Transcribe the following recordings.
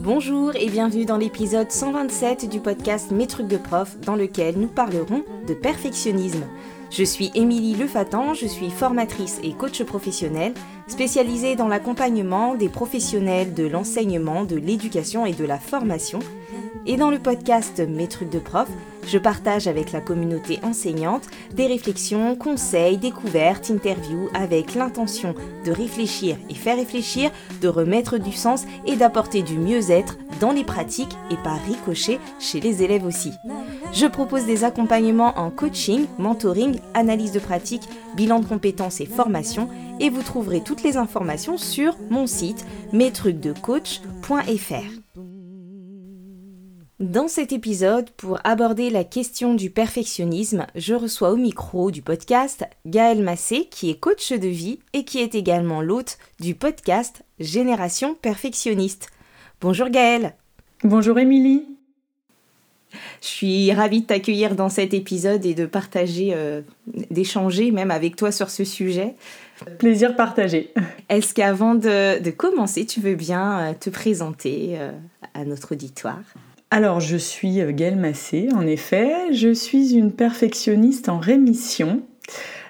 Bonjour et bienvenue dans l'épisode 127 du podcast Mes trucs de prof dans lequel nous parlerons de perfectionnisme. Je suis Émilie Lefatan, je suis formatrice et coach professionnel spécialisée dans l'accompagnement des professionnels de l'enseignement, de l'éducation et de la formation. Et dans le podcast Mes trucs de prof, je partage avec la communauté enseignante des réflexions, conseils, découvertes, interviews avec l'intention de réfléchir et faire réfléchir, de remettre du sens et d'apporter du mieux-être dans les pratiques et par ricochet chez les élèves aussi. Je propose des accompagnements en coaching, mentoring, analyse de pratique, bilan de compétences et formation et vous trouverez toutes les informations sur mon site mestrucsdecoach.fr. Dans cet épisode, pour aborder la question du perfectionnisme, je reçois au micro du podcast Gaël Massé, qui est coach de vie et qui est également l'hôte du podcast Génération Perfectionniste. Bonjour Gaël. Bonjour Émilie. Je suis ravie de t'accueillir dans cet épisode et de partager, euh, d'échanger même avec toi sur ce sujet. Plaisir partagé. Est-ce qu'avant de, commencer, tu veux bien euh, te présenter euh, à notre auditoire? Alors, je suis Gaëlle Massé, en effet. Je suis une perfectionniste en rémission.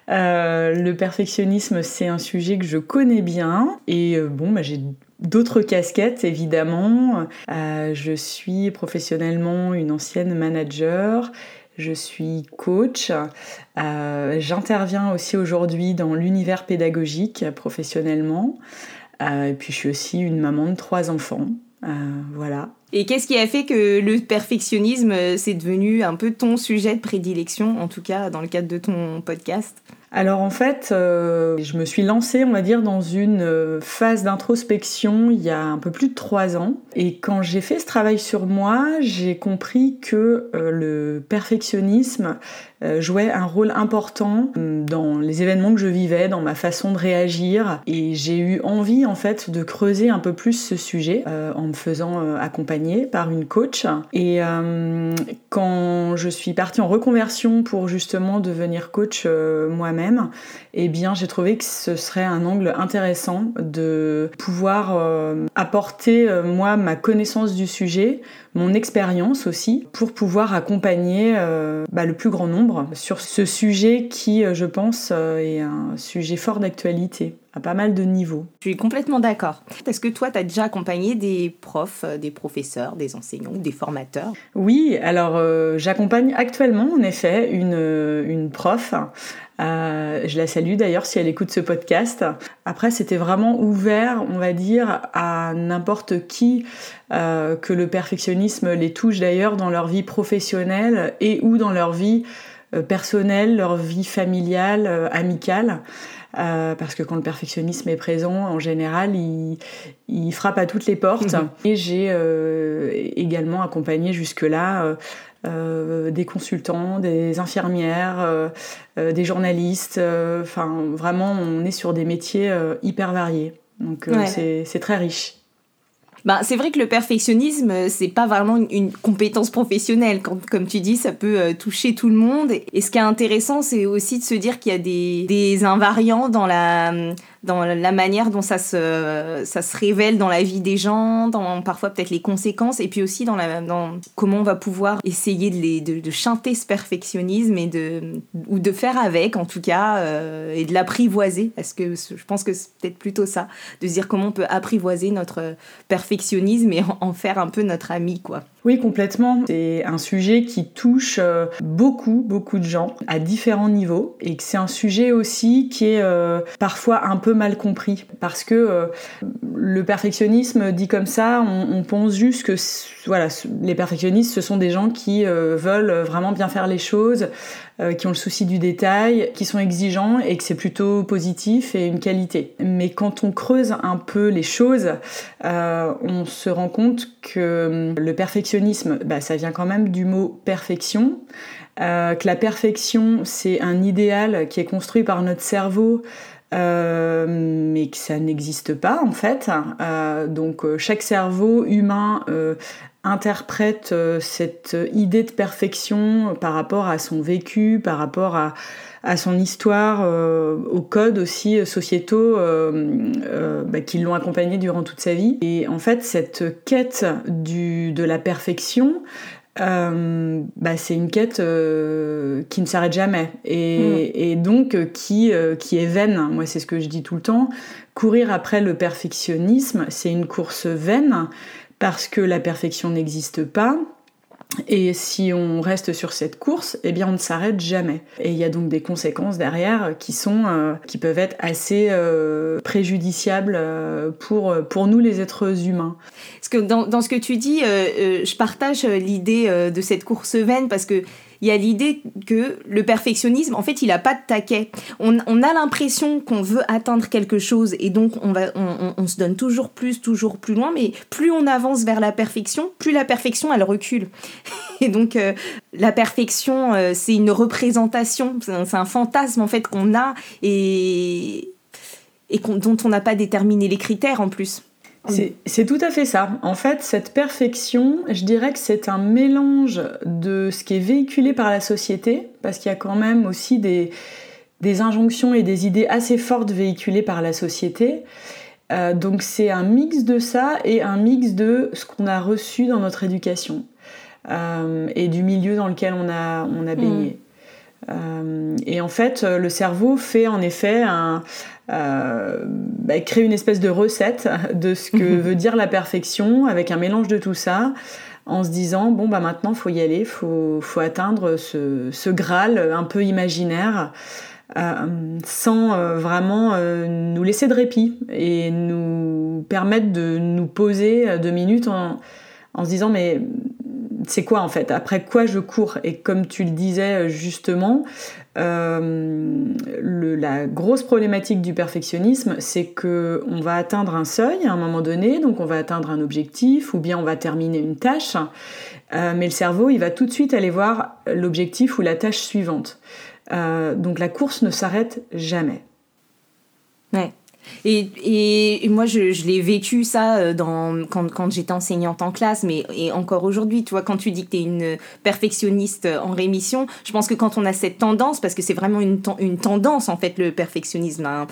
le perfectionnisme, c'est un sujet que je connais bien. Et bon, bah, j'ai D'autres casquettes, évidemment. Euh, je suis professionnellement une ancienne manager. Je suis coach. Euh, j'interviens aussi aujourd'hui dans l'univers pédagogique professionnellement. Euh, et puis je suis aussi une maman de trois enfants. Voilà. Et qu'est-ce qui a fait que le perfectionnisme, c'est devenu un peu ton sujet de prédilection, en tout cas dans le cadre de ton podcast? Alors en fait, euh, je me suis lancée, on va dire, dans une euh, phase d'introspection il y a un peu plus de trois ans. Et quand j'ai fait ce travail sur moi, j'ai compris que euh, le perfectionnisme jouait un rôle important dans les événements que je vivais, dans ma façon de réagir. Et j'ai eu envie en fait de creuser un peu plus ce sujet en me faisant accompagner par une coach. Et quand je suis partie en reconversion pour justement devenir coach moi-même, eh bien j'ai trouvé que ce serait un angle intéressant de pouvoir euh, apporter euh, moi ma connaissance du sujet, mon expérience aussi, pour pouvoir accompagner euh, bah, le plus grand nombre sur ce sujet qui, je pense, est un sujet fort d'actualité à pas mal de niveaux. Je suis complètement d'accord. Est-ce que toi, tu as déjà accompagné des profs, des professeurs, des enseignants des formateurs? Oui, alors j'accompagne actuellement en effet une, une prof euh, je la salue d'ailleurs si elle écoute ce podcast. Après, c'était vraiment ouvert, on va dire, à n'importe qui euh, que le perfectionnisme les touche d'ailleurs dans leur vie professionnelle et ou dans leur vie euh, personnelle, leur vie familiale, amicale. parce que quand le perfectionnisme est présent, en général, il, frappe à toutes les portes. Mhm. Et j'ai également accompagné jusque-là euh, des consultants, des infirmières, euh, euh, des journalistes. Enfin, vraiment, on est sur des métiers hyper variés. Donc, c'est très riche. Ben, c'est vrai que le perfectionnisme, c'est pas vraiment une, compétence professionnelle. comme tu dis, ça peut toucher tout le monde. Et ce qui est intéressant, c'est aussi de se dire qu'il y a des, des invariants dans la, dans la manière dont ça se, ça se révèle dans la vie des gens, dans parfois peut-être les conséquences, et puis aussi dans, la, dans comment on va pouvoir essayer de, les, de, chanter ce perfectionnisme et de, ou de faire avec en tout cas, euh, et de l'apprivoiser, parce que je pense que c'est peut-être plutôt ça, de se dire comment on peut apprivoiser notre perfectionnisme et en, faire un peu notre ami, quoi. Oui, complètement. C'est un sujet qui touche euh, beaucoup, beaucoup de gens à différents niveaux, et que c'est un sujet aussi qui est euh, parfois un peu mal compris parce que euh, le perfectionnisme dit comme ça, on, pense juste que voilà, les perfectionnistes ce sont des gens qui euh, veulent vraiment bien faire les choses, euh, qui ont le souci du détail, qui sont exigeants et que c'est plutôt positif et une qualité. Mais quand on creuse un peu les choses, on se rend compte que le perfectionnisme, bah, ça vient quand même du mot perfection. que la perfection, c'est un idéal qui est construit par notre cerveau mais que ça n'existe pas en fait. donc chaque cerveau humain interprète cette idée de perfection par rapport à son vécu, par rapport à, son histoire, euh, aux codes aussi sociétaux euh, euh, bah, qui l'ont accompagné durant toute sa vie. Et en fait, cette quête de la perfection, bah, c'est une quête qui ne s'arrête jamais et, mm. donc qui, qui est vaine. Moi, c'est ce que je dis tout le temps. Courir après le perfectionnisme, c'est une course vaine parce que la perfection n'existe pas et si on reste sur cette course, eh bien on ne s'arrête jamais. Et il y a donc des conséquences derrière qui sont, euh, qui peuvent être assez euh, préjudiciables euh, pour, pour nous les êtres humains. Parce que dans, dans ce que tu dis, je partage l'idée de cette course vaine parce que il y a l'idée que le perfectionnisme, en fait, il n'a pas de taquet. On, a l'impression qu'on veut atteindre quelque chose et donc on, se donne toujours plus, toujours plus loin, mais plus on avance vers la perfection, plus la perfection, elle recule. Et donc, euh, la perfection, euh, c'est une représentation, c'est un, fantasme, en fait, qu'on a et dont on n'a pas déterminé les critères en plus. C'est tout à fait ça. En fait, cette perfection, je dirais que c'est un mélange de ce qui est véhiculé par la société, parce qu'il y a quand même aussi des, injonctions et des idées assez fortes véhiculées par la société. Euh, donc c'est un mix de ça et un mix de ce qu'on a reçu dans notre éducation euh, et du milieu dans lequel on a, on a baigné. Mm. Euh, et en fait, le cerveau fait en effet un, euh, bah, créer une espèce de recette de ce que veut dire la perfection avec un mélange de tout ça en se disant bon bah maintenant faut y aller, faut, faut atteindre ce, ce Graal un peu imaginaire euh, sans euh, vraiment nous laisser de répit et nous permettre de nous poser deux minutes en, en se disant mais c'est quoi en fait? Après quoi je cours? Et comme tu le disais justement, euh, la grosse problématique du perfectionnisme, c'est que on va atteindre un seuil à un moment donné, donc on va atteindre un objectif ou bien on va terminer une tâche, euh, mais le cerveau, il va tout de suite aller voir l'objectif ou la tâche suivante. Euh, donc la course ne s'arrête jamais. Et, et, moi, je, je l'ai vécu ça euh, dans, quand, quand j'étais enseignante en classe, mais et encore aujourd'hui, tu vois, quand tu dis que tu es une perfectionniste en rémission, je pense que quand on a cette tendance, parce que c'est vraiment une, une tendance en fait, le perfectionnisme, un,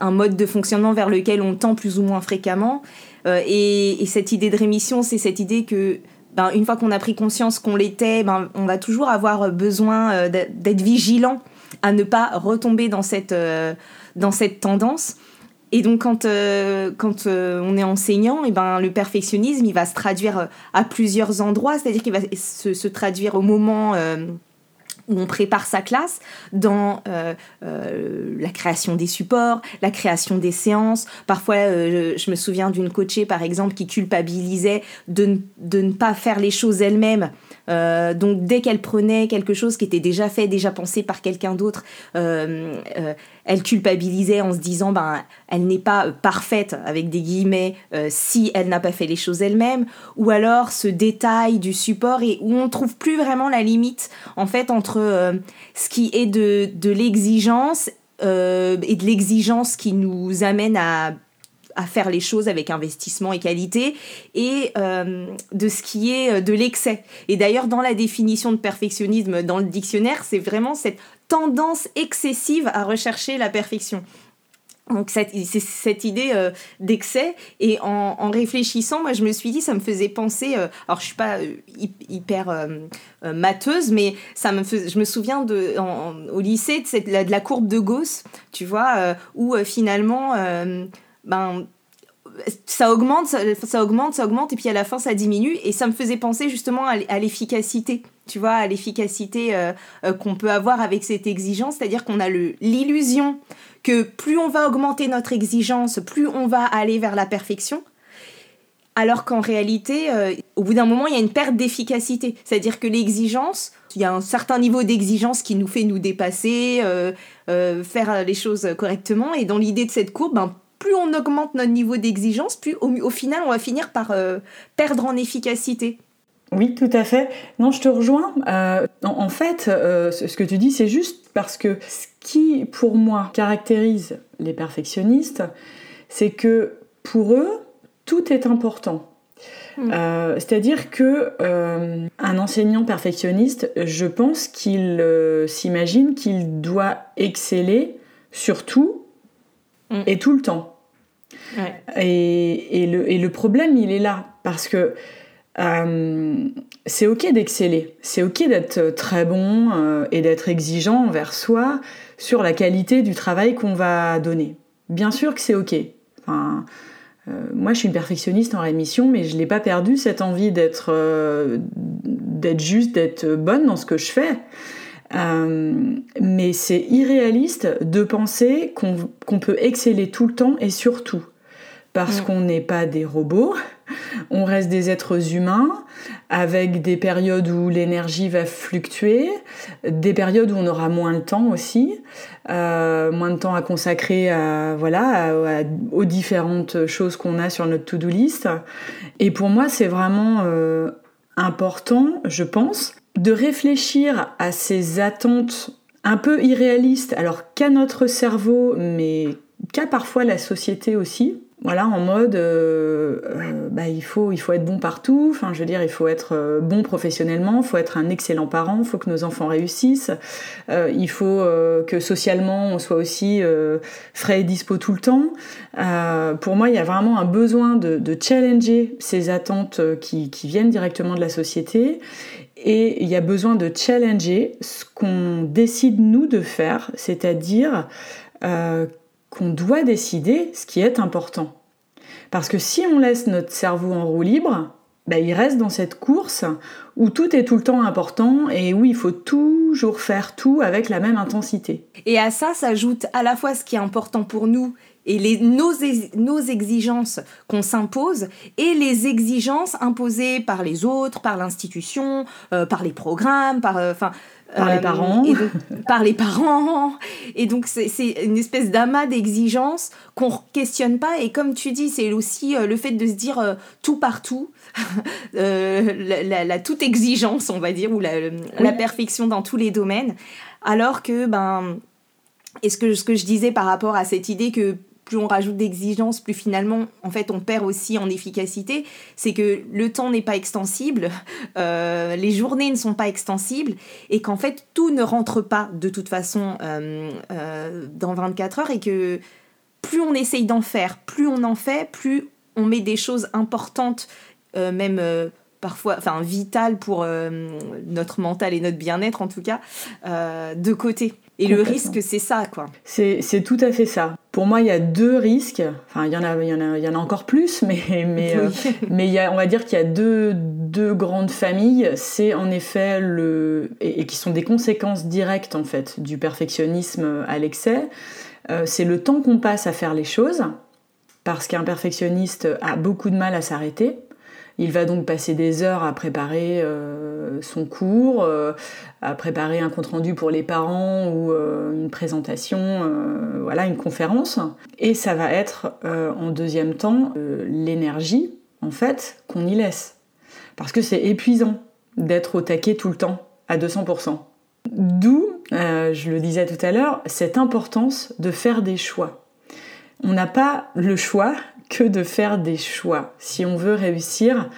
un, mode de fonctionnement vers lequel on tend plus ou moins fréquemment. Euh, et, et, cette idée de rémission, c'est cette idée que ben, une fois qu'on a pris conscience qu'on l'était, ben, on va toujours avoir besoin euh, d'être vigilant à ne pas retomber dans cette dans cette tendance. Et donc quand, euh, quand euh, on est enseignant, et ben, le perfectionnisme, il va se traduire euh, à plusieurs endroits, c'est-à-dire qu'il va se, se, traduire au moment où on prépare sa classe dans la création des supports, la création des séances. Parfois, je, me souviens d'une coachée, par exemple, qui culpabilisait de, de ne pas faire les choses elle-même. Donc dès qu'elle prenait quelque chose qui était déjà fait, déjà pensé par quelqu'un d'autre, elle culpabilisait en se disant ben elle n'est pas parfaite avec des guillemets euh, si elle n'a pas fait les choses elle-même. Ou alors ce détail du support et où on trouve plus vraiment la limite en fait entre euh, ce qui est de, de l'exigence euh, et de l'exigence qui nous amène à à faire les choses avec investissement et qualité, et de ce qui est de l'excès. Et d'ailleurs, dans la définition de perfectionnisme dans le dictionnaire, c'est vraiment cette tendance excessive à rechercher la perfection. Donc c'est cette idée euh, d'excès et en, réfléchissant, moi je me suis dit ça me faisait penser, euh, alors je suis pas euh, hyper mateuse, mais ça me je me souviens de au lycée de, cette, de, la, courbe de Gauss, tu vois, où finalement ben ça augmente, ça, augmente, ça augmente, et puis à la fin ça diminue, et ça me faisait penser justement à l'efficacité, tu vois, à l'efficacité euh, euh, qu'on peut avoir avec cette exigence, c'est-à-dire qu'on a l'illusion que plus on va augmenter notre exigence, plus on va aller vers la perfection, alors qu'en réalité, euh, au bout d'un moment, il y a une perte d'efficacité, c'est-à-dire que l'exigence, il y a un certain niveau d'exigence qui nous fait nous dépasser, faire les choses correctement, et dans l'idée de cette courbe, ben, plus on augmente notre niveau d'exigence, plus au, final on va finir par euh, perdre en efficacité. Oui, tout à fait. Non, je te rejoins. Euh, en, fait, euh, ce que tu dis, c'est juste parce que ce qui, pour moi, caractérise les perfectionnistes, c'est que pour eux, tout est important. Mm. Euh, c'est-à-dire que euh, un enseignant perfectionniste, je pense qu'il euh, s'imagine qu'il doit exceller sur tout mm. et tout le temps. Et, le, problème, il est là parce que c'est ok d'exceller, c'est ok d'être très bon et d'être exigeant envers soi sur la qualité du travail qu'on va donner. Bien sûr que c'est ok. Euh, moi, je suis une perfectionniste en rémission, mais je n'ai pas perdu cette envie euh, d'être juste, d'être bonne dans ce que je fais. Euh, mais c'est irréaliste de penser qu'on peut exceller tout le temps et surtout parce mm. qu'on n'est pas des robots, on reste des êtres humains avec des périodes où l'énergie va fluctuer, des périodes où on aura moins de temps aussi, euh, moins de temps à consacrer à, voilà, aux différentes choses qu'on a sur notre to-do list. Et pour moi, c'est vraiment euh, important, je pense, de réfléchir à ces attentes un peu irréalistes, alors qu'à notre cerveau, mais qu'à parfois la société aussi, voilà, en mode, euh, euh, bah, il, faut, il faut être bon partout, enfin, je veux dire, il faut être euh, bon professionnellement, il faut être un excellent parent, il faut que nos enfants réussissent, il faut que socialement, on soit aussi frais et dispo tout le temps. pour moi, il y a vraiment un besoin de, challenger ces attentes qui, qui, viennent directement de la société, et il y a besoin de challenger ce qu'on décide, nous, de faire, c'est-à-dire qu'on doit décider ce qui est important. Parce que si on laisse notre cerveau en roue libre, ben, il reste dans cette course où tout est tout le temps important et où il faut toujours faire tout avec la même intensité. Et à ça s'ajoute à la fois ce qui est important pour nous et les, nos, nos exigences qu'on s'impose et les exigences imposées par les autres, par l'institution, euh, par les programmes, par... Euh, par les euh, parents. par les parents. Et donc, c'est une espèce d'amas d'exigences qu'on ne questionne pas. Et comme tu dis, c'est aussi euh, le fait de se dire tout partout, la, toute exigence, on va dire, ou la, la, perfection dans tous les domaines. Alors que, ben, et ce que, ce que je disais par rapport à cette idée que plus on rajoute d'exigences, plus finalement, en fait, on perd aussi en efficacité. C'est que le temps n'est pas extensible, euh, les journées ne sont pas extensibles, et qu'en fait, tout ne rentre pas de toute façon euh, euh, dans 24 heures, et que plus on essaye d'en faire, plus on en fait, plus on met des choses importantes, même parfois, enfin vitales pour notre mental et notre bien-être en tout cas, de côté. Et le risque, c'est ça, quoi. C'est tout à fait ça. Pour moi, il y a deux risques. Enfin, il y en a, il y en a, il y en a encore plus, mais, mais, euh, mais il y a, on va dire qu'il y a deux, deux grandes familles. C'est en effet le. Et, qui sont des conséquences directes, en fait, du perfectionnisme à l'excès. Euh, c'est le temps qu'on passe à faire les choses, parce qu'un perfectionniste a beaucoup de mal à s'arrêter. Il va donc passer des heures à préparer euh, son cours, euh, à préparer un compte-rendu pour les parents ou euh, une présentation, voilà, une conférence. Et ça va être en deuxième temps l'énergie, en fait, qu'on y laisse. Parce que c'est épuisant d'être au taquet tout le temps, à 200%. D'où, je le disais tout à l'heure, cette importance de faire des choix. On n'a pas le choix que de faire des choix si on veut réussir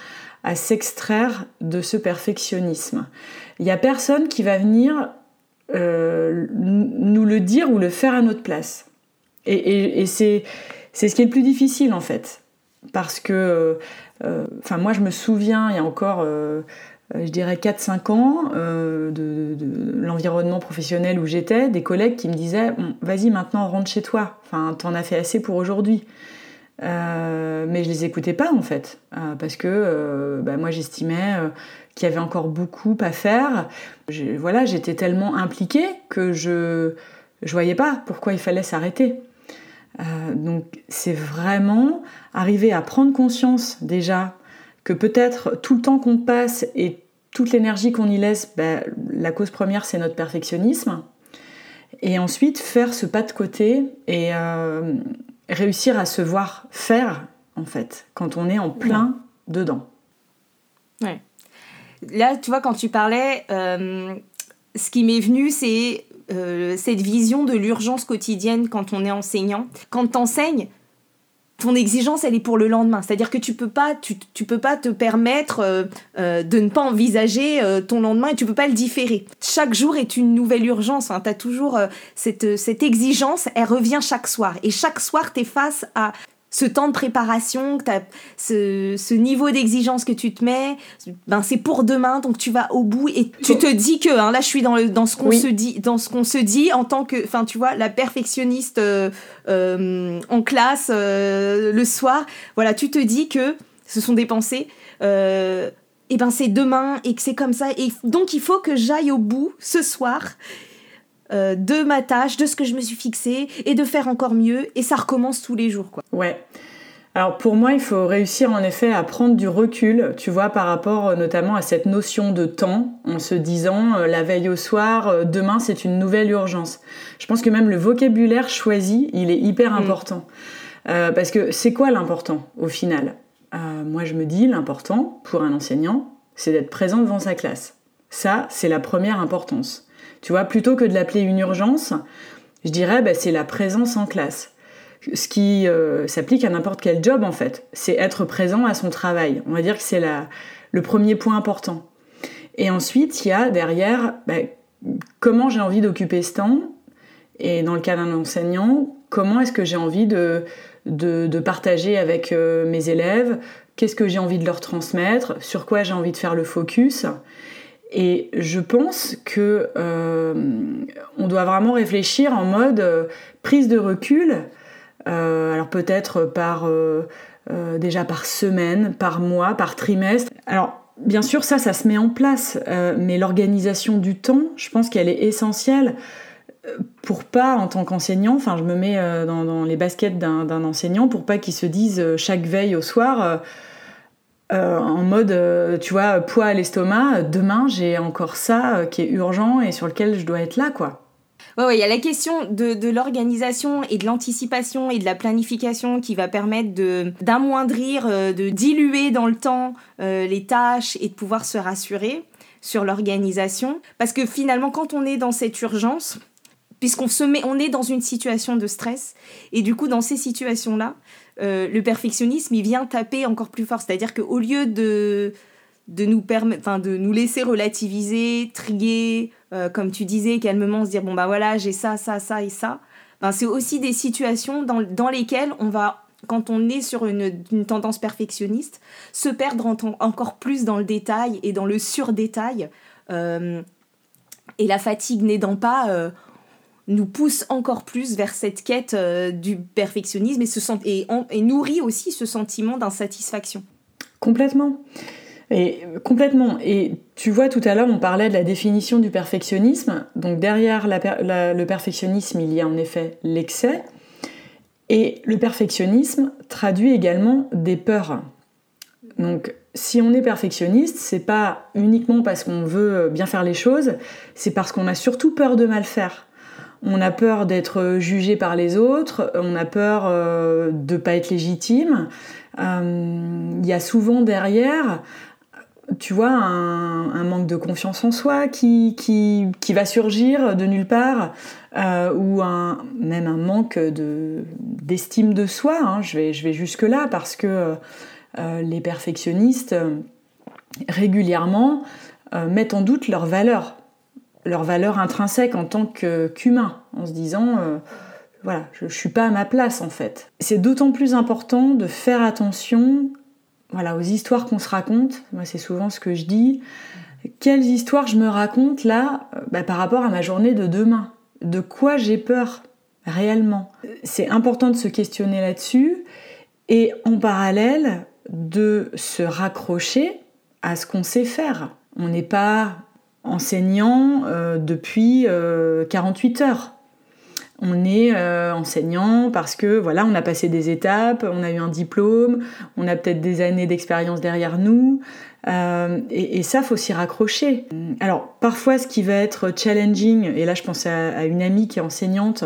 à s'extraire de ce perfectionnisme. Il n'y a personne qui va venir euh, nous le dire ou le faire à notre place. Et, c'est, ce qui est le plus difficile en fait. Parce que, euh, enfin moi je me souviens, il y a encore, euh, je dirais 4-5 ans, de, l'environnement professionnel où j'étais, des collègues qui me disaient, vas-y maintenant rentre chez toi, enfin t'en as fait assez pour aujourd'hui. Euh, mais je les écoutais pas en fait, euh, parce que euh, bah, moi j'estimais qu'il y avait encore beaucoup à faire. voilà, j'étais tellement impliquée que je je voyais pas pourquoi il fallait s'arrêter. donc c'est vraiment arriver à prendre conscience déjà que peut-être tout le temps qu'on passe et toute l'énergie qu'on y laisse, bah, la cause première c'est notre perfectionnisme. Et ensuite faire ce pas de côté et réussir à se voir faire, en fait, quand on est en plein dedans. Ouais. Là, tu vois, quand tu parlais, euh, ce qui m'est venu, c'est cette vision de l'urgence quotidienne quand on est enseignant. Quand t'enseignes, ton exigence, elle est pour le lendemain. C'est-à-dire que tu peux pas, tu, peux pas te permettre euh, euh, de ne pas envisager euh, ton lendemain et tu peux pas le différer. Chaque jour est une nouvelle urgence. Hein. Tu as toujours cette, cette exigence, elle revient chaque soir. Et chaque soir, tu es face à ce temps de préparation, ce, ce niveau d'exigence que tu te mets, ben c'est pour demain, donc tu vas au bout et tu te dis que, hein, là je suis dans, le, dans ce qu'on se dit, dans ce qu'on se dit en tant que, enfin tu vois, la perfectionniste euh, euh, en classe euh, le soir, voilà, tu te dis que ce sont des pensées. et ben c'est demain et que c'est comme ça et donc il faut que j'aille au bout ce soir euh, de ma tâche, de ce que je me suis fixé et de faire encore mieux et ça recommence tous les jours quoi. Ouais. Alors pour moi, il faut réussir en effet à prendre du recul, tu vois, par rapport euh, notamment à cette notion de temps, en se disant euh, la veille au soir, demain c'est une nouvelle urgence. Je pense que même le vocabulaire choisi, il est hyper mm. important. parce que c'est quoi l'important au final? Moi je me dis l'important pour un enseignant, c'est d'être présent devant sa classe. Ça, c'est la première importance. Tu vois, plutôt que de l'appeler une urgence, je dirais bah, c'est la présence en classe. Ce qui euh, s'applique à n'importe quel job en fait, c'est être présent à son travail. On va dire que c'est le premier point important. Et ensuite, il y a derrière bah, comment j'ai envie d'occuper ce temps? Et dans le cas d'un enseignant, comment est-ce que j'ai envie de, de, partager avec euh, mes élèves? Qu'est-ce que j'ai envie de leur transmettre? Sur quoi j'ai envie de faire le focus? Et je pense que euh, on doit vraiment réfléchir en mode euh, prise de recul, euh, alors peut-être par déjà par semaine, par mois, par trimestre. Alors bien sûr ça, ça se met en place, mais l'organisation du temps, je pense qu'elle est essentielle pour pas en tant qu'enseignant, enfin je me mets dans, dans les baskets d'un enseignant pour pas qu'il se dise chaque veille au soir euh, en mode, euh, tu vois, poids à l'estomac, demain j'ai encore ça euh, qui est urgent et sur lequel je dois être là, quoi. Ouais, il y a la question de, l'organisation et de l'anticipation et de la planification qui va permettre d'amoindrir, de diluer dans le temps les tâches et de pouvoir se rassurer sur l'organisation. Parce que finalement, quand on est dans cette urgence, puisqu'on se met, on est dans une situation de stress, et du coup, dans ces situations-là, euh, le perfectionnisme, il vient taper encore plus fort. C'est-à-dire qu'au lieu de, de, nous de nous laisser relativiser, trier, euh, comme tu disais, calmement se dire, bon bah voilà, j'ai ça, ça, ça et ça, ben, c'est aussi des situations dans, dans, lesquelles on va, quand on est sur une, tendance perfectionniste, se perdre encore plus dans le détail et dans le surdétail. Euh, et la fatigue n'aidant pas, nous pousse encore plus vers cette quête euh, du perfectionnisme et, se et, et nourrit aussi ce sentiment d'insatisfaction. Complètement. Et complètement. Et tu vois, tout à l'heure, on parlait de la définition du perfectionnisme. Donc derrière le perfectionnisme, il y a en effet l'excès. Et le perfectionnisme traduit également des peurs. Donc si on est perfectionniste, c'est pas uniquement parce qu'on veut bien faire les choses, c'est parce qu'on a surtout peur de mal faire on a peur d'être jugé par les autres, on a peur euh, de ne pas être légitime. Euh, il y a souvent derrière, tu vois, un, manque de confiance en soi qui, va surgir de nulle part, euh, ou même un manque d'estime de, soi. Hein. Je, vais, je vais jusque-là parce que les perfectionnistes, régulièrement, mettent en doute leur valeur leur valeur intrinsèque en tant qu'humain, en se disant euh, voilà, je, ne suis pas à ma place en fait. C'est d'autant plus important de faire attention voilà, aux histoires qu'on se raconte. Moi, c'est souvent ce que je dis. Quelles histoires je me raconte là euh, bah, par rapport à ma journée de demain? De quoi j'ai peur réellement? C'est important de se questionner là-dessus et en parallèle de se raccrocher à ce qu'on sait faire. On n'est pas enseignant euh, depuis 48 euh, heures. On est euh, enseignant parce que voilà, on a passé des étapes, on a eu un diplôme, on a peut-être des années d'expérience derrière nous, et, ça faut s'y raccrocher. Alors parfois, ce qui va être challenging, et là je pense à une amie qui est enseignante,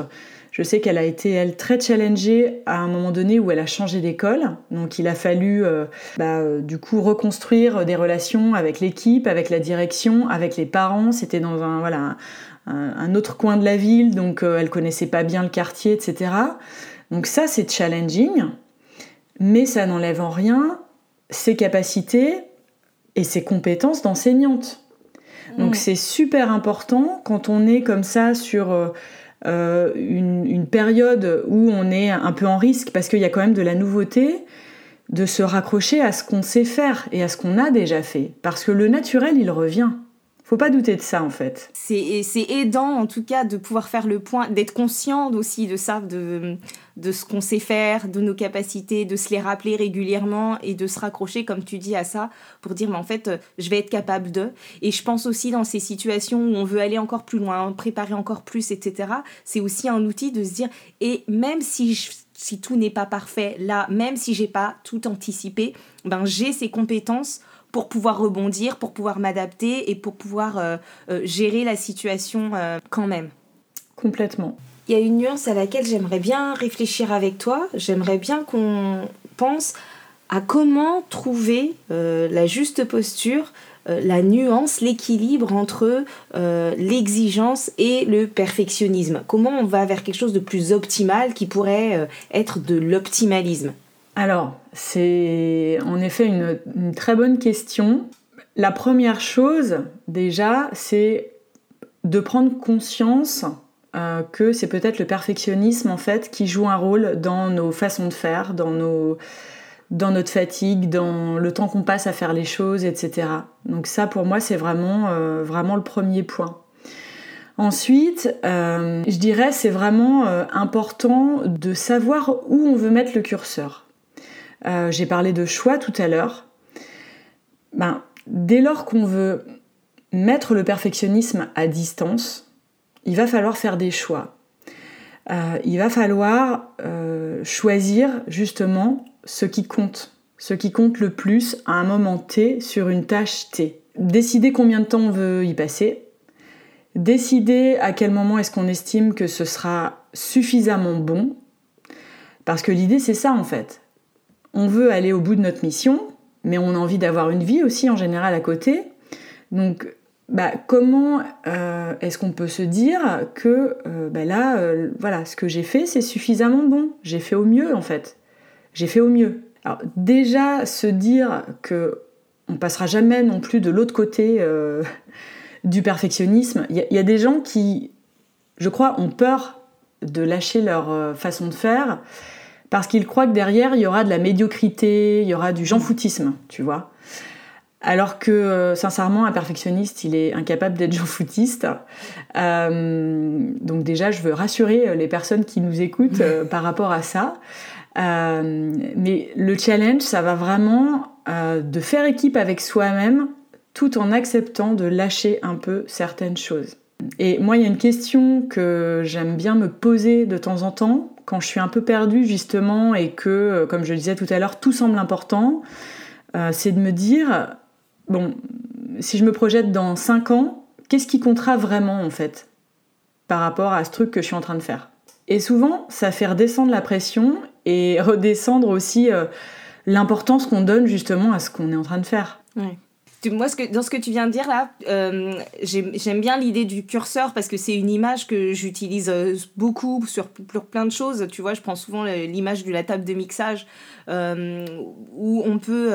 je sais qu'elle a été, elle, très challengée à un moment donné où elle a changé d'école. Donc il a fallu, euh, bah, euh, du coup, reconstruire des relations avec l'équipe, avec la direction, avec les parents. C'était dans un, voilà, un, autre coin de la ville, donc elle connaissait pas bien le quartier, etc. Donc ça, c'est challenging, mais ça n'enlève en rien ses capacités et ses compétences d'enseignante. Donc mm. c'est super important quand on est comme ça sur euh, euh, une, période où on est un peu en risque parce qu'il y a quand même de la nouveauté, de se raccrocher à ce qu'on sait faire et à ce qu'on a déjà fait. Parce que le naturel, il revient. Faut pas douter de ça en fait. C'est aidant en tout cas de pouvoir faire le point, d'être conscient aussi de ça, de, de ce qu'on sait faire, de nos capacités, de se les rappeler régulièrement et de se raccrocher, comme tu dis, à ça pour dire mais en fait je vais être capable de. Et je pense aussi dans ces situations où on veut aller encore plus loin, préparer encore plus, etc. C'est aussi un outil de se dire et même si si tout n'est pas parfait là, même si j'ai pas tout anticipé, ben j'ai ces compétences pour pouvoir rebondir, pour pouvoir m'adapter et pour pouvoir euh, euh, gérer la situation euh, quand même. Complètement. Il y a une nuance à laquelle j'aimerais bien réfléchir avec toi. J'aimerais bien qu'on pense à comment trouver la juste posture, la nuance, l'équilibre entre l'exigence et le perfectionnisme. Comment on va vers quelque chose de plus optimal qui pourrait être de l'optimalisme? Alors, c'est en effet une, très bonne question. La première chose, déjà, c'est de prendre conscience euh, que c'est peut-être le perfectionnisme en fait qui joue un rôle dans nos façons de faire, dans, notre fatigue, dans le temps qu'on passe à faire les choses, etc. Donc ça, pour moi, c'est vraiment, euh, le premier point. Ensuite, euh, je dirais c'est vraiment important de savoir où on veut mettre le curseur. Euh, j'ai parlé de choix tout à l'heure. Ben, dès lors qu'on veut mettre le perfectionnisme à distance, il va falloir faire des choix. Euh, il va falloir euh, choisir justement ce qui compte, ce qui compte le plus à un moment T sur une tâche T. Décider combien de temps on veut y passer, décider à quel moment est-ce qu'on estime que ce sera suffisamment bon, parce que l'idée c'est ça en fait on veut aller au bout de notre mission, mais on a envie d'avoir une vie aussi en général à côté. Donc, bah, comment euh, est-ce qu'on peut se dire que euh, bah, là, euh, voilà, ce que j'ai fait, c'est suffisamment bon? J'ai fait au mieux en fait. J'ai fait au mieux. Alors déjà, se dire que on passera jamais non plus de l'autre côté du perfectionnisme. Il y, a des gens qui, je crois, ont peur de lâcher leur façon de faire parce qu'ils croient que derrière, il y aura de la médiocrité, il y aura du jean-foutisme, tu vois. Alors que, euh, sincèrement, un perfectionniste, il est incapable d'être jean-foutiste. Euh, donc déjà, je veux rassurer les personnes qui nous écoutent euh, par rapport à ça. mais le challenge, ça va vraiment de faire équipe avec soi-même tout en acceptant de lâcher un peu certaines choses. Et moi, il y a une question que j'aime bien me poser de temps en temps, quand je suis un peu perdue justement et que, comme je disais tout à l'heure, tout semble important, euh, c'est de me dire, bon, si je me projette dans 5 ans, qu'est-ce qui comptera vraiment en fait par rapport à ce truc que je suis en train de faire? Et souvent, ça fait redescendre la pression et redescendre aussi euh, l'importance qu'on donne justement à ce qu'on est en train de faire. Moi, ce que, dans ce que tu viens de dire là, euh, j'aime bien l'idée du curseur parce que c'est une image que j'utilise euh, beaucoup sur, plein de choses. Tu vois, je prends souvent l'image de la table de mixage euh, où on peut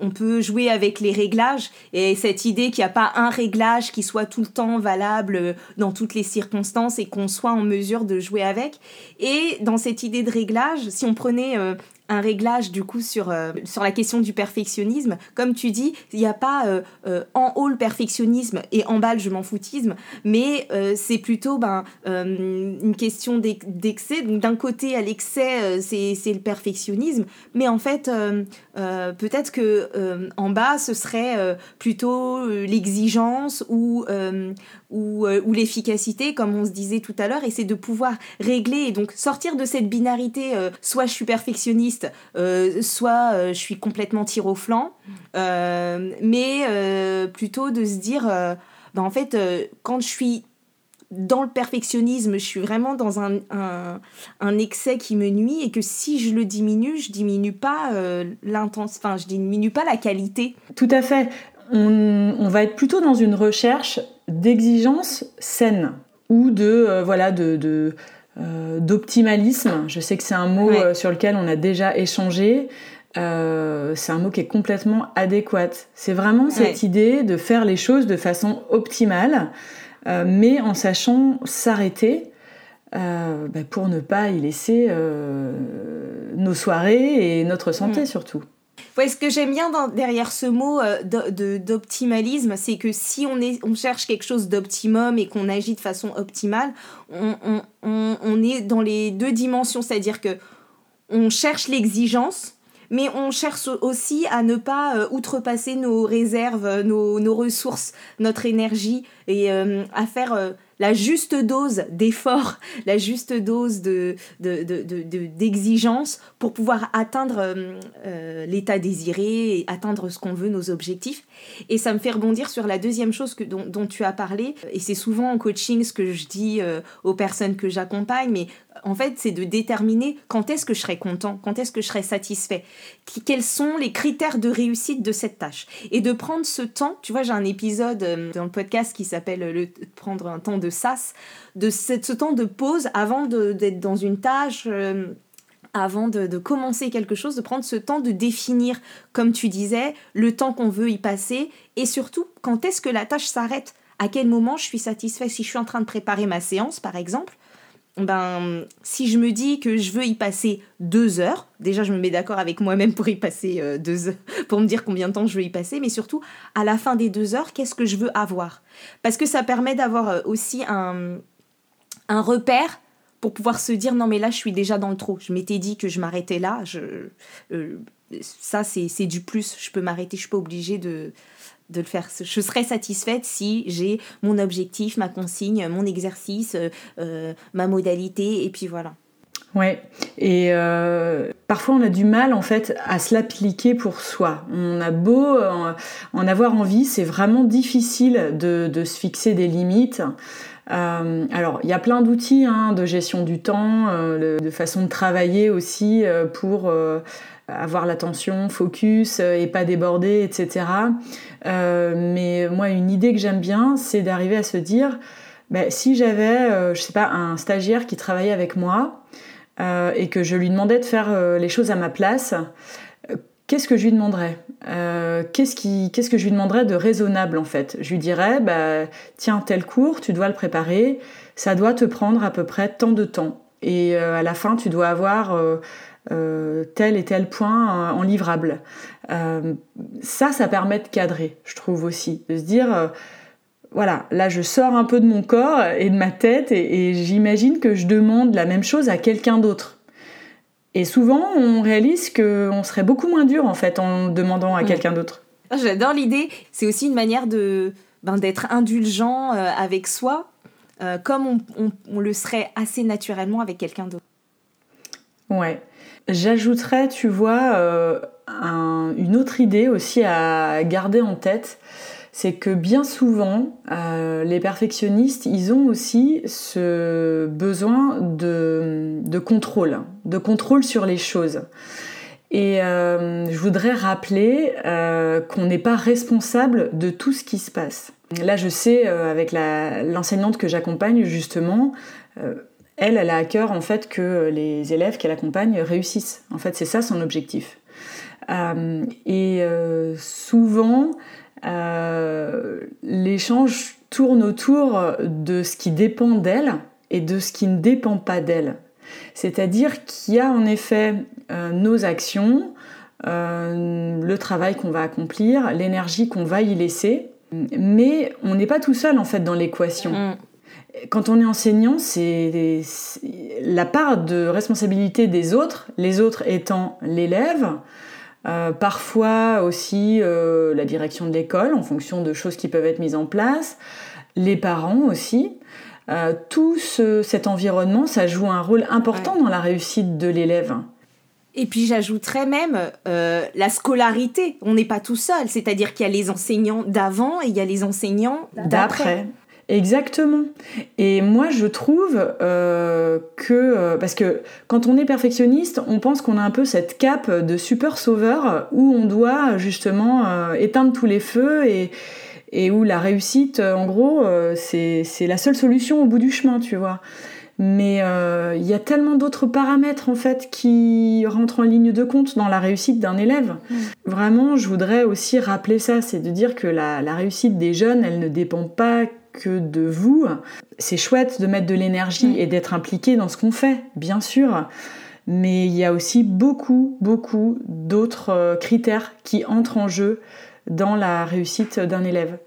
on peut jouer avec les réglages et cette idée qu'il n'y a pas un réglage qui soit tout le temps valable dans toutes les circonstances et qu'on soit en mesure de jouer avec. Et dans cette idée de réglage, si on prenait un réglage du coup sur, euh, sur la question du perfectionnisme. Comme tu dis, il n'y a pas euh, euh, en haut le perfectionnisme et en bas le je m'en foutisme, mais c'est plutôt ben, une question d'excès. Donc d'un côté, à l'excès, c'est le perfectionnisme, mais en fait, peut-être que en bas, ce serait plutôt l'exigence ou, ou, ou l'efficacité, comme on se disait tout à l'heure, et c'est de pouvoir régler et donc sortir de cette binarité, soit je suis perfectionniste, euh, soit euh, je suis complètement tir au flanc, euh, mais plutôt de se dire, bah, en fait, quand je suis dans le perfectionnisme, je suis vraiment dans un, un, excès qui me nuit et que si je le diminue, je diminue pas l'intensité, enfin je diminue pas la qualité. Tout à fait. On, va être plutôt dans une recherche d'exigence saine ou de voilà de, d'optimalisme. Je sais que c'est un mot sur lequel on a déjà échangé. c'est un mot qui est complètement adéquat. C'est vraiment cette idée de faire les choses de façon optimale, mais en sachant s'arrêter euh, bah, pour ne pas y laisser euh, nos soirées et notre santé mm. surtout. Ce que j'aime bien derrière ce mot euh, d'optimalisme, c'est que si on, est, on cherche quelque chose d'optimum et qu'on agit de façon optimale, on, on, on, est dans les deux dimensions, c'est-à-dire que on cherche l'exigence, mais on cherche aussi à ne pas outrepasser nos réserves, nos, nos, ressources, notre énergie et à faire la juste dose d'effort, la juste dose de, d'exigence pour pouvoir atteindre euh, euh, l'état désiré et atteindre ce qu'on veut, nos objectifs. Et ça me fait rebondir sur la deuxième chose que, dont, tu as parlé, et c'est souvent en coaching ce que je dis euh, aux personnes que j'accompagne, mais en fait, c'est de déterminer quand est-ce que je serai content, quand est-ce que je serai satisfait, quels sont les critères de réussite de cette tâche? Et de prendre ce temps, tu vois, j'ai un épisode dans le podcast qui s'appelle le prendre un temps de sas, de ce temps de pause avant d'être dans une tâche. Euh, avant de, commencer quelque chose, de prendre ce temps de définir, comme tu disais, le temps qu'on veut y passer et surtout quand est-ce que la tâche s'arrête, à quel moment je suis satisfait. Si je suis en train de préparer ma séance, par exemple, ben, si je me dis que je veux y passer deux heures, déjà je me mets d'accord avec moi-même pour y passer euh, deux heures, pour me dire combien de temps je veux y passer, mais surtout à la fin des deux heures, qu'est-ce que je veux avoir? Parce que ça permet d'avoir euh, aussi un, un repère pour pouvoir se dire non mais là je suis déjà dans le trop. Je m'étais dit que je m'arrêtais là, je, euh, ça c'est du plus, je peux m'arrêter, je suis pas obligée de de le faire. Je serais satisfaite si j'ai mon objectif, ma consigne, mon exercice, euh, euh, ma modalité, et puis voilà. Ouais, et euh, parfois on a du mal en fait à se l'appliquer pour soi. On a beau en, avoir envie, c'est vraiment difficile de, de, se fixer des limites. alors, il y a plein d'outils hein, de gestion du temps, de façon de travailler aussi pour avoir l'attention, focus et pas déborder, etc. Euh, mais moi, une idée que j'aime bien, c'est d'arriver à se dire, ben, si j'avais, euh, je sais pas, un stagiaire qui travaillait avec moi euh, et que je lui demandais de faire les choses à ma place, qu'est-ce que je lui demanderais? Qu'est-ce, qui, qu'est-ce que je lui demanderais de raisonnable en fait? Je lui dirais, bah, tiens, tel cours, tu dois le préparer, ça doit te prendre à peu près tant de temps. Et à la fin, tu dois avoir euh, tel et tel point en livrable. Euh, ça, ça permet de cadrer, je trouve aussi, de se dire, euh, voilà, là je sors un peu de mon corps et de ma tête et, j'imagine que je demande la même chose à quelqu'un d'autre. Et souvent, on réalise qu'on serait beaucoup moins dur en fait en demandant à quelqu'un d'autre. Ah, j'adore l'idée. C'est aussi une manière de ben, d'être indulgent avec soi, comme on, on, le serait assez naturellement avec quelqu'un d'autre. Ouais. J'ajouterais, tu vois, euh, une autre idée aussi à garder en tête, c'est que bien souvent, euh, les perfectionnistes, ils ont aussi ce besoin de, contrôle, de contrôle sur les choses. Et euh, je voudrais rappeler qu'on n'est pas responsable de tout ce qui se passe. Là, je sais, avec l'enseignante que j'accompagne, justement, elle, elle a à cœur en fait que les élèves qu'elle accompagne réussissent. En fait, c'est ça son objectif. Euh, et euh, souvent, euh, l'échange tourne autour de ce qui dépend d'elle et de ce qui ne dépend pas d'elle. C'est-à-dire qu'il y a en effet nos actions, le travail qu'on va accomplir, l'énergie qu'on va y laisser, mais on n'est pas tout seul en fait dans l'équation. Mm quand on est enseignant, c'est la part de responsabilité des autres, les autres étant l'élève, euh, parfois aussi euh, la direction de l'école en fonction de choses qui peuvent être mises en place, les parents aussi. Euh, tout cet environnement, ça joue un rôle important dans la réussite de l'élève. Et puis j'ajouterais même la scolarité. On n'est pas tout seul, c'est-à-dire qu'il y a les enseignants d'avant et il y a les enseignants d'après. Exactement. Et moi, je trouve euh, que... Euh, parce que quand on est perfectionniste, on pense qu'on a un peu cette cape de super sauveur où on doit justement euh, éteindre tous les feux et, et où la réussite, en gros, c'est la seule solution au bout du chemin, tu vois. Mais il y a tellement d'autres paramètres en fait qui rentrent en ligne de compte dans la réussite d'un élève. Mm. Vraiment, je voudrais aussi rappeler ça, c'est de dire que la, la réussite des jeunes, elle ne dépend pas que de vous. C'est chouette de mettre de l'énergie et d'être impliqué dans ce qu'on fait, bien sûr. Mais il y a aussi beaucoup, beaucoup d'autres euh, critères qui entrent en jeu dans la réussite d'un élève.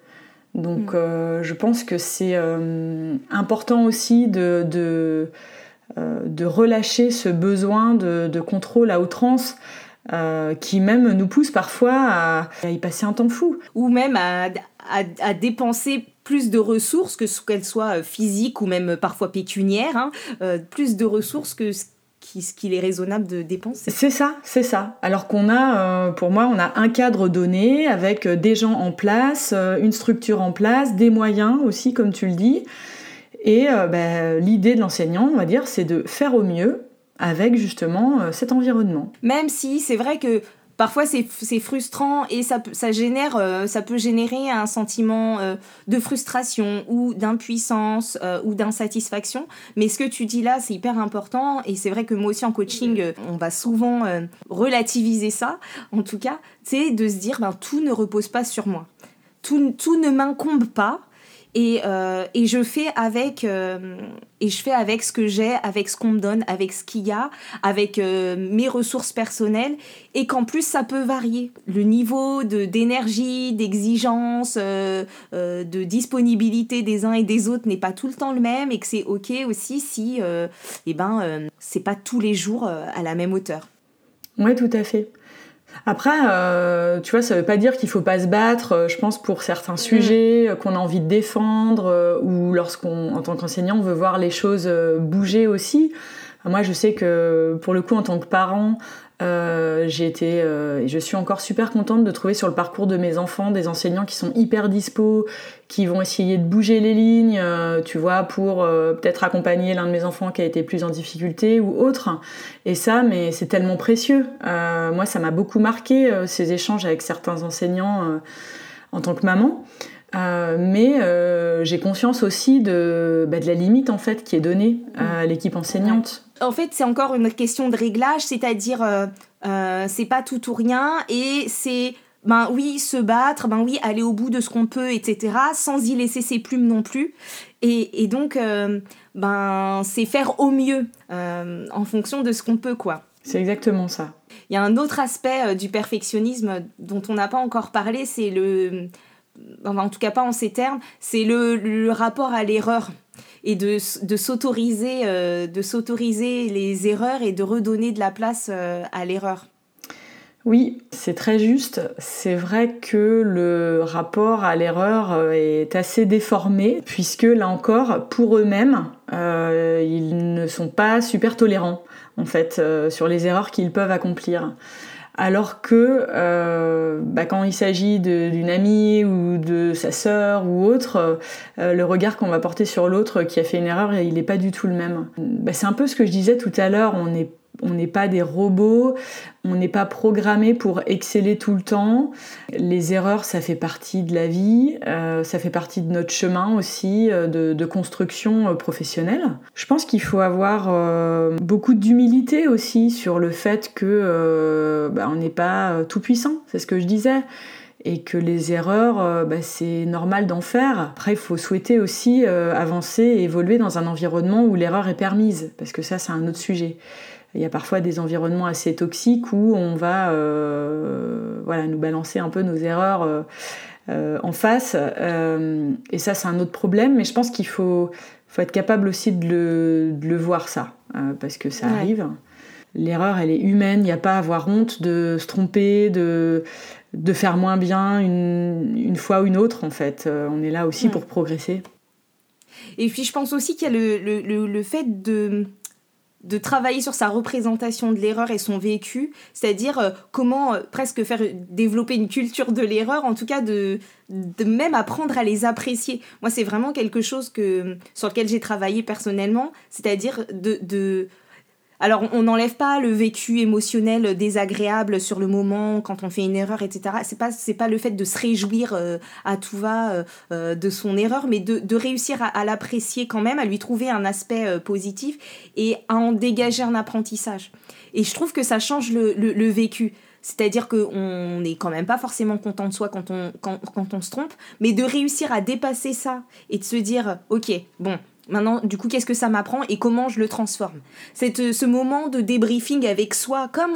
Donc mm. euh, je pense que c'est euh, important aussi de, de, relâcher ce besoin de, contrôle à outrance. qui même nous pousse parfois à, y passer un temps fou. Ou même à, à dépenser plus de ressources, que ce qu'elles soient euh, physiques ou même euh, parfois pécuniaires, hein, euh, plus de ressources que ce qu'il est raisonnable de dépenser. C'est ça, c'est ça. Alors qu'on a, pour moi, on a un cadre donné avec des gens en place, une structure en place, des moyens aussi, comme tu le dis. Et ben, l'idée de l'enseignant, on va dire, c'est de faire au mieux avec justement cet environnement. Même si c'est vrai que parfois c'est frustrant et ça, ça, génère, euh, ça peut générer un sentiment euh, de frustration ou d'impuissance euh, ou d'insatisfaction. Mais ce que tu dis là, c'est hyper important et c'est vrai que moi aussi en coaching, on va souvent relativiser ça, en tout cas, c'est de se dire, ben, tout ne repose pas sur moi. Tout, tout ne m'incombe pas. Et, euh, et, je fais avec euh, et je fais avec ce que j'ai, avec ce qu'on me donne, avec ce qu'il y a, avec euh, mes ressources personnelles, et qu'en plus ça peut varier. Le niveau de d'énergie, d'exigence, de disponibilité des uns et des autres n'est pas tout le temps le même, et que c'est ok aussi si, eh ben, c'est pas tous les jours à la même hauteur. Oui, tout à fait. Après, euh, tu vois, ça veut pas dire qu'il faut pas se battre. Euh, je pense pour certains sujets euh, qu'on a envie de défendre ou lorsqu'on, en tant qu'enseignant, on veut voir les choses bouger aussi. Moi, je sais que pour le coup, en tant que parent, euh, j'ai été euh, je suis encore super contente de trouver sur le parcours de mes enfants des enseignants qui sont hyper dispo, qui vont essayer de bouger les lignes, euh, tu vois, pour peut-être accompagner l'un de mes enfants qui a été plus en difficulté ou autre. Et ça, mais c'est tellement précieux. moi, ça m'a beaucoup marqué ces échanges avec certains enseignants en tant que maman. Mais j'ai conscience aussi de, bah, de la limite en fait qui est donnée à l'équipe enseignante en fait, c'est encore une question de réglage, c'est-à-dire, euh, euh, c'est pas tout ou rien, et c'est, ben oui, se battre, ben oui, aller au bout de ce qu'on peut, etc., sans y laisser ses plumes non plus. Et, donc, euh, ben, c'est faire au mieux, en fonction de ce qu'on peut, quoi. C'est exactement ça. Il y a un autre aspect du perfectionnisme dont on n'a pas encore parlé, c'est le. En tout cas pas en ces termes, c'est le rapport à l'erreur et de, de s'autoriser euh, de s'autoriser les erreurs et de redonner de la place euh, à l'erreur. Oui, c'est très juste. C'est vrai que le rapport à l'erreur euh, est assez déformé, puisque là encore, pour eux-mêmes, ils ne sont pas super tolérants, en fait, sur les erreurs qu'ils peuvent accomplir alors que euh, bah, quand il s'agit d'une amie ou de sa sœur ou autre, euh, le regard qu'on va porter sur l'autre qui a fait une erreur, il n'est pas du tout le même. Bah, c'est un peu ce que je disais tout à l'heure, on est on n'est pas des robots, on n'est pas programmé pour exceller tout le temps. Les erreurs, ça fait partie de la vie, euh, ça fait partie de notre chemin aussi euh, de, construction euh, professionnelle. Je pense qu'il faut avoir beaucoup d'humilité aussi sur le fait que bah, on n'est pas tout puissant, c'est ce que je disais et que les erreurs, bah, c'est normal d'en faire. Après, il faut souhaiter aussi avancer et évoluer dans un environnement où l'erreur est permise, parce que ça, c'est un autre sujet. Il y a parfois des environnements assez toxiques où on va euh, voilà, nous balancer un peu nos erreurs euh, euh, en face. et ça, c'est un autre problème. Mais je pense qu'il faut, faut être capable aussi de le, de le voir, ça, parce que ça arrive. L'erreur, elle est humaine. Il n'y a pas à avoir honte de se tromper, de, de faire moins bien une, une fois ou une autre, en fait. on est là aussi pour progresser. Et puis, je pense aussi qu'il y a le, le, le fait de de travailler sur sa représentation de l'erreur et son vécu, c'est-à-dire euh, comment euh, presque faire développer une culture de l'erreur, en tout cas de, de même apprendre à les apprécier. Moi, c'est vraiment quelque chose que, sur lequel j'ai travaillé personnellement, c'est-à-dire de, de alors, on n'enlève pas le vécu émotionnel désagréable sur le moment quand on fait une erreur, etc. C'est pas c'est pas le fait de se réjouir euh, à tout va euh, euh, de son erreur, mais de, réussir à, l'apprécier quand même, à lui trouver un aspect positif et à en dégager un apprentissage. Et je trouve que ça change le, vécu. C'est-à-dire qu'on n'est quand même pas forcément content de soi quand on, quand, quand on se trompe, mais de réussir à dépasser ça et de se dire, ok, bon, Maintenant, du coup, qu'est-ce que ça m'apprend et comment je le transforme? C'est euh, ce moment de débriefing avec soi, comme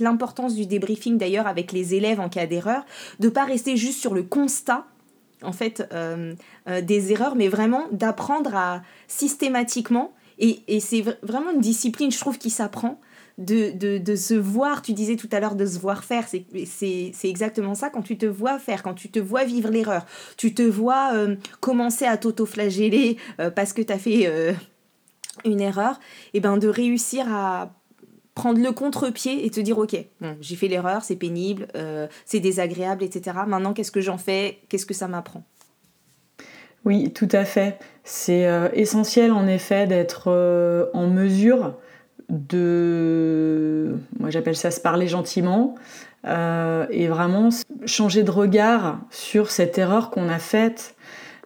l'importance du débriefing d'ailleurs avec les élèves en cas d'erreur, de pas rester juste sur le constat en fait euh, euh, des erreurs, mais vraiment d'apprendre à systématiquement. Et, et c'est vraiment une discipline, je trouve, qui s'apprend de, de, se voir, tu disais tout à l'heure de se voir faire, c'est exactement ça, quand tu te vois faire, quand tu te vois vivre l'erreur, tu te vois euh, commencer à t'auto-flageller euh, parce que tu as fait euh, une erreur, et ben de réussir à prendre le contre-pied et te dire ok, j'ai fait l'erreur, c'est pénible, c'est désagréable, etc. Maintenant, qu'est-ce que j'en fais? Qu'est-ce que ça m'apprend? Oui, tout à fait. C'est essentiel en effet d'être en mesure de, moi j'appelle ça se parler gentiment, euh, et vraiment changer de regard sur cette erreur qu'on a faite.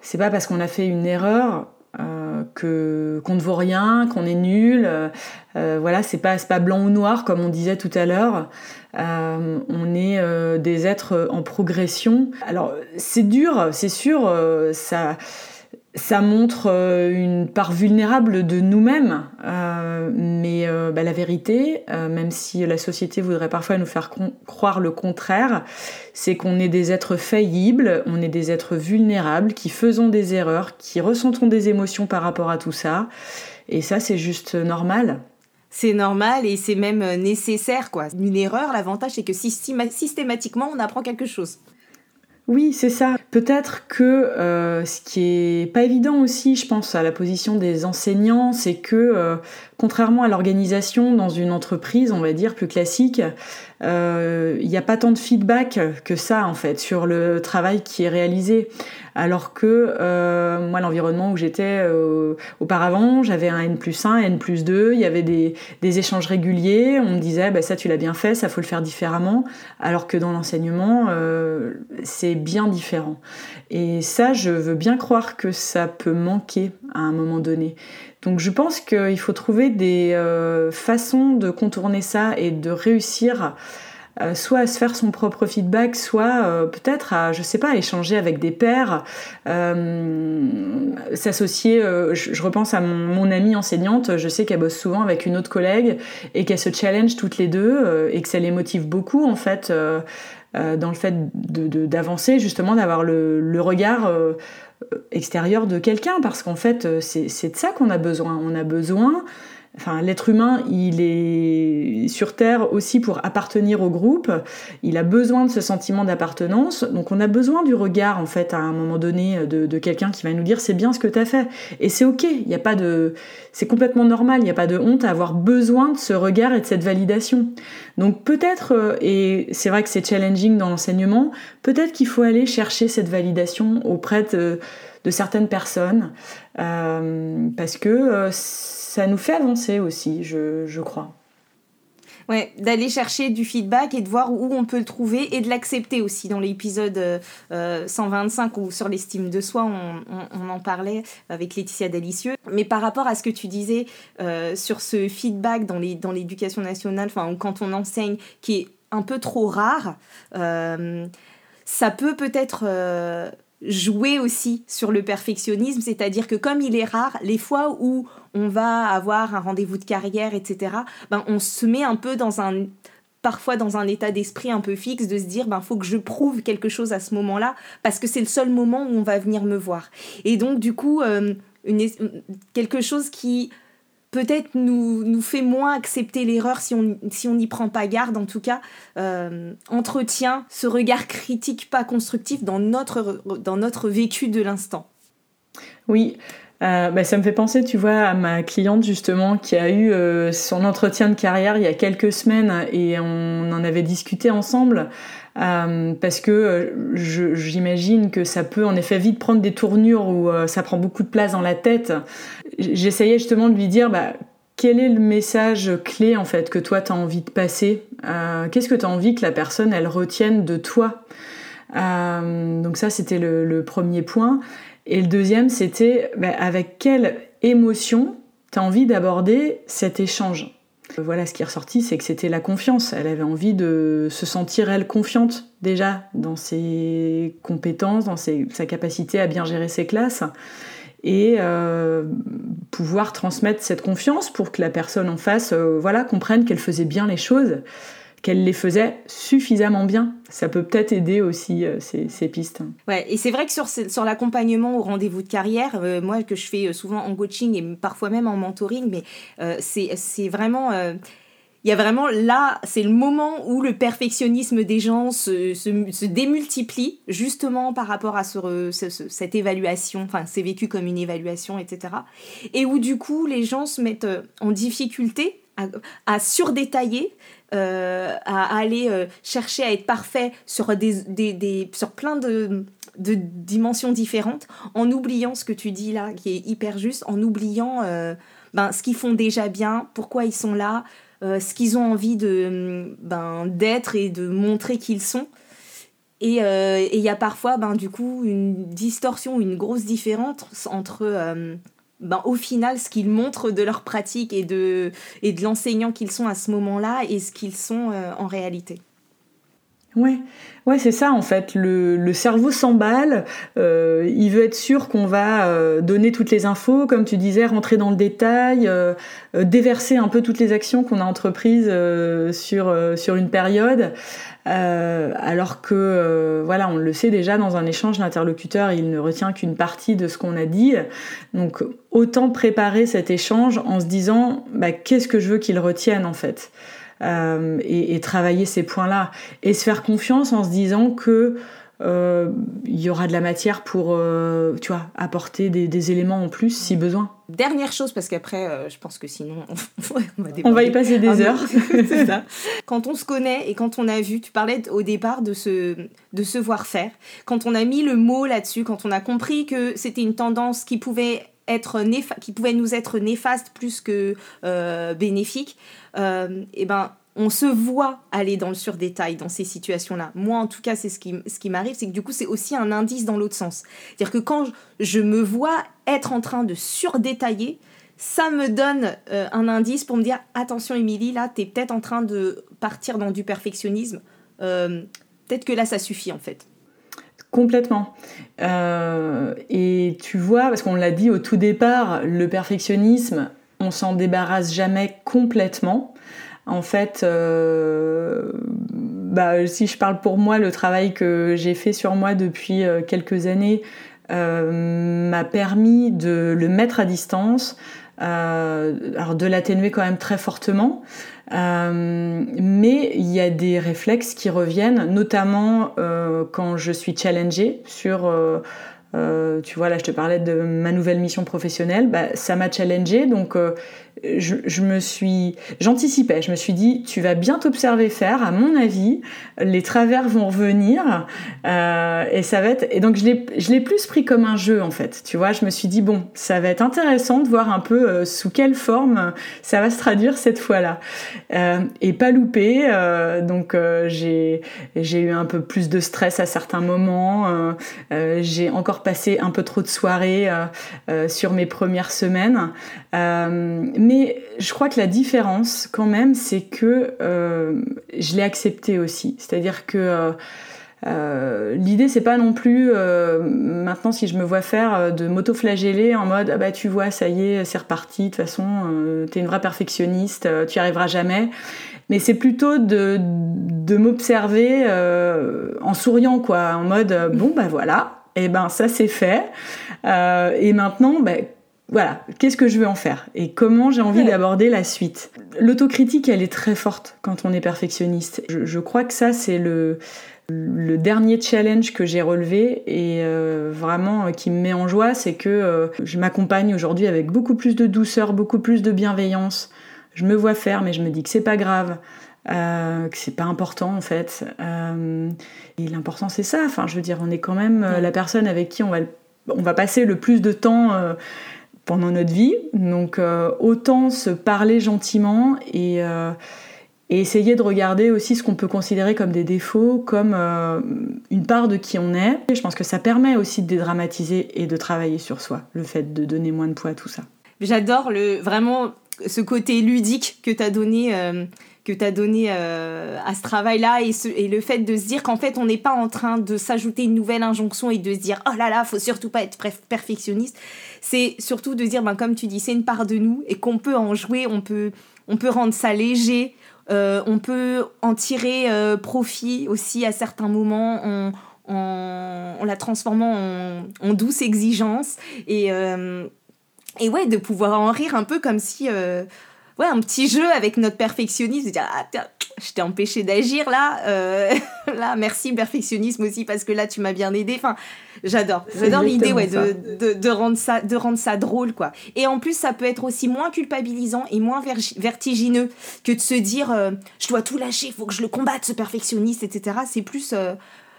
C'est pas parce qu'on a fait une erreur euh, que qu'on ne vaut rien, qu'on est nul. Euh, voilà, c'est pas pas blanc ou noir comme on disait tout à l'heure. on est des êtres en progression. Alors c'est dur, c'est sûr. ça ça montre euh, une part vulnérable de nous-mêmes, euh, mais euh, bah, la vérité, même si la société voudrait parfois nous faire croire le contraire, c'est qu'on est des êtres faillibles, on est des êtres vulnérables, qui faisons des erreurs, qui ressentons des émotions par rapport à tout ça, et ça c'est juste normal. C'est normal et c'est même nécessaire quoi. Une erreur, l'avantage c'est que systématiquement on apprend quelque chose. Oui, c'est ça. Peut-être que euh, ce qui est pas évident aussi, je pense à la position des enseignants, c'est que euh, contrairement à l'organisation dans une entreprise, on va dire plus classique, euh, il n'y a pas tant de feedback que ça en fait sur le travail qui est réalisé. Alors que euh, moi, l'environnement où j'étais euh, auparavant, j'avais un N plus 1, N plus 2, il y avait des, échanges réguliers, on me disait bah, ça tu l'as bien fait, ça faut le faire différemment, alors que dans l'enseignement, c'est bien différent. Et ça, je veux bien croire que ça peut manquer à un moment donné. Donc je pense qu'il faut trouver des façons de contourner ça et de réussir euh, soit à se faire son propre feedback, soit euh, peut-être à, je sais pas, échanger avec des pairs, euh, s'associer. Je, repense à mon, amie enseignante, je sais qu'elle bosse souvent avec une autre collègue et qu'elle se challenge toutes les deux et que ça les motive beaucoup en fait dans le fait d'avancer, justement d'avoir le, le, regard extérieur de quelqu'un parce qu'en fait c'est de ça qu'on a besoin. On a besoin Enfin, l'être humain, il est sur Terre aussi pour appartenir au groupe. Il a besoin de ce sentiment d'appartenance. Donc, on a besoin du regard, en fait, à un moment donné, de, quelqu'un qui va nous dire c'est bien ce que tu as fait. Et c'est ok. Il n'y a pas de, c'est complètement normal. Il n'y a pas de honte à avoir besoin de ce regard et de cette validation. Donc, peut-être, euh, et c'est vrai que c'est challenging dans l'enseignement, peut-être qu'il faut aller chercher cette validation auprès de, certaines personnes, euh, parce que euh, ça nous fait avancer aussi, je, crois. Ouais, d'aller chercher du feedback et de voir où on peut le trouver et de l'accepter aussi. Dans l'épisode 125 euh, ou sur l'estime de soi, on, en parlait avec Laetitia Dalicieux. Mais par rapport à ce que tu disais euh, sur ce feedback dans l'éducation nationale, enfin, quand on enseigne, qui est un peu trop rare, euh, ça peut peut-être jouer aussi sur le perfectionnisme, c'est-à-dire que comme il est rare, les fois où on va avoir un rendez-vous de carrière, etc., ben on se met un peu dans un parfois dans un état d'esprit un peu fixe de se dire ben faut que je prouve quelque chose à ce moment-là parce que c'est le seul moment où on va venir me voir et donc du coup euh, une, quelque chose qui peut-être nous, nous fait moins accepter l'erreur si on si n'y prend pas garde, en tout cas, euh, entretient ce regard critique pas constructif dans notre, dans notre vécu de l'instant. Oui, Euh, bah, ça me fait penser, tu vois, à ma cliente justement qui a eu euh, son entretien de carrière il y a quelques semaines et on en avait discuté ensemble. Euh, parce que j'imagine que ça peut en effet vite prendre des tournures où ça prend beaucoup de place dans la tête. J'essayais justement de lui dire bah, quel est le message clé en fait que toi tu as envie de passer? Qu'est-ce que tu as envie que la personne elle retienne de toi? Donc ça c'était le, le, premier point. Et le deuxième, c'était bah, avec quelle émotion tu as envie d'aborder cet échange? Voilà, ce qui est ressorti, c'est que c'était la confiance. Elle avait envie de se sentir, elle, confiante déjà dans ses compétences, dans sa capacité à bien gérer ses classes et euh, pouvoir transmettre cette confiance pour que la personne en face euh, voilà, comprenne qu'elle faisait bien les choses qu'elle les faisait suffisamment bien. Ça peut peut-être aider aussi euh, ces, pistes. Ouais, et c'est vrai que sur, sur l'accompagnement au rendez-vous de carrière, euh, moi que je fais euh, souvent en coaching et parfois même en mentoring, mais c'est vraiment il y a vraiment là, c'est le moment où le perfectionnisme des gens se, se, démultiplie, justement par rapport à ce, cette évaluation, enfin c'est vécu comme une évaluation, etc. Et où du coup les gens se mettent en difficulté à, à surdétailler euh, à aller euh, chercher à être parfait sur, des, des, sur plein de, de, dimensions différentes, en oubliant ce que tu dis là, qui est hyper juste, en oubliant euh, ben, ce qu'ils font déjà bien, pourquoi ils sont là, ce qu'ils ont envie de ben, d'être et de montrer qu'ils sont. Et il y a parfois, ben, du coup, une distorsion, une grosse différence entre ben, au final, ce qu'ils montrent de leur pratique et de, et de l'enseignant qu'ils sont à ce moment-là et ce qu'ils sont euh, en réalité. Ouais, ouais, c'est ça en fait. Le, le cerveau s'emballe. Euh, il veut être sûr qu'on va euh, donner toutes les infos, comme tu disais, rentrer dans le détail, déverser un peu toutes les actions qu'on a entreprises sur sur une période. Alors que voilà, on le sait déjà dans un échange, l'interlocuteur il ne retient qu'une partie de ce qu'on a dit. Donc autant préparer cet échange en se disant bah, qu'est-ce que je veux qu'il retienne en fait. Euh, et, travailler ces points-là et se faire confiance en se disant que euh, il y aura de la matière pour, euh, tu vois, apporter des, éléments en plus si besoin. Dernière chose, parce qu'après, je pense que sinon, on va, on va y passer des ah, heures. c'est ça. Quand on se connaît et quand on a vu, tu parlais au départ de se, de se voir faire, quand on a mis le mot là-dessus, quand on a compris que c'était une tendance qui pouvait être qui pouvait nous être néfaste plus que bénéfique, euh, et ben on se voit aller dans le surdétail dans ces situations-là. Moi, en tout cas, c'est ce qui, ce qui m'arrive, c'est que du coup, c'est aussi un indice dans l'autre sens. C'est-à-dire que quand je me vois être en train de surdétailler, ça me donne euh, un indice pour me dire attention, Émilie, là, tu es peut-être en train de partir dans du perfectionnisme. Euh, peut-être que là, ça suffit en fait. Complètement. et tu vois, parce qu'on l'a dit au tout départ, le perfectionnisme, on s'en débarrasse jamais complètement. En fait, euh, bah, si je parle pour moi, le travail que j'ai fait sur moi depuis euh, quelques années euh, m'a permis de le mettre à distance, alors de l'atténuer quand même très fortement. mais il y a des réflexes qui reviennent, notamment quand je suis challengée sur tu vois, là, je te parlais de ma nouvelle mission professionnelle. Bah, ça m'a challengé, donc euh, je, me suis, j'anticipais. Je me suis dit, tu vas bien t'observer faire. À mon avis, les travers vont revenir euh, et ça va être. Et donc, je l'ai, plus pris comme un jeu en fait. Tu vois, je me suis dit bon, ça va être intéressant de voir un peu sous quelle forme ça va se traduire cette fois-là et pas louper. donc, j'ai, eu un peu plus de stress à certains moments. j'ai encore passé un peu trop de soirées euh, euh, sur mes premières semaines. Euh, je crois que la différence, quand même, c'est que je l'ai accepté aussi. C'est-à-dire que l'idée c'est pas non plus maintenant si je me vois faire de m'auto-flageller en mode ah bah tu vois ça y est c'est reparti de toute façon t'es une vraie perfectionniste tu y arriveras jamais mais c'est plutôt de, m'observer en souriant quoi en mode bon bah voilà et eh ben ça c'est fait. Euh, et maintenant, ben, voilà, qu'est-ce que je veux en faire et comment j'ai envie d'aborder la suite. L'autocritique, elle est très forte quand on est perfectionniste. Je, crois que ça, c'est le, le dernier challenge que j'ai relevé et euh, vraiment euh, qui me met en joie, c'est que euh, je m'accompagne aujourd'hui avec beaucoup plus de douceur, beaucoup plus de bienveillance. Je me vois faire, mais je me dis que c'est pas grave. que c'est pas important en fait. et l'important c'est ça. Enfin, je veux dire, on est quand même la personne avec qui on va, on va passer le plus de temps pendant notre vie. Donc euh, autant se parler gentiment euh, et, essayer de regarder aussi ce qu'on peut considérer comme des défauts, comme euh, une part de qui on est. Je pense que ça permet aussi de dédramatiser et de travailler sur soi, le fait de donner moins de poids à tout ça. J'adore le vraiment ce côté ludique que tu as donné que tu as donné à ce travail-là et, le fait de se dire qu'en fait on n'est pas en train de s'ajouter une nouvelle injonction et de se dire oh là là faut surtout pas être perfectionniste. C'est surtout de dire, ben, comme tu dis, c'est une part de nous et qu'on peut en jouer, on peut, on peut rendre ça léger, euh, on peut en tirer euh, profit aussi à certains moments en, en, la transformant en, douce exigence et, euh, et ouais, de pouvoir en rire un peu comme si ouais, un petit jeu avec notre perfectionnisme, de dire ah, je t'ai empêché d'agir là, euh, là, merci perfectionnisme aussi parce que là tu m'as bien aidé. Enfin, j'adore, j'adore l'idée ouais, de, de, de, rendre ça, de rendre ça drôle quoi. Et en plus, ça peut être aussi moins culpabilisant et moins vertigineux que de se dire euh, je dois tout lâcher, il faut que je le combatte ce perfectionniste, etc. C'est plus euh,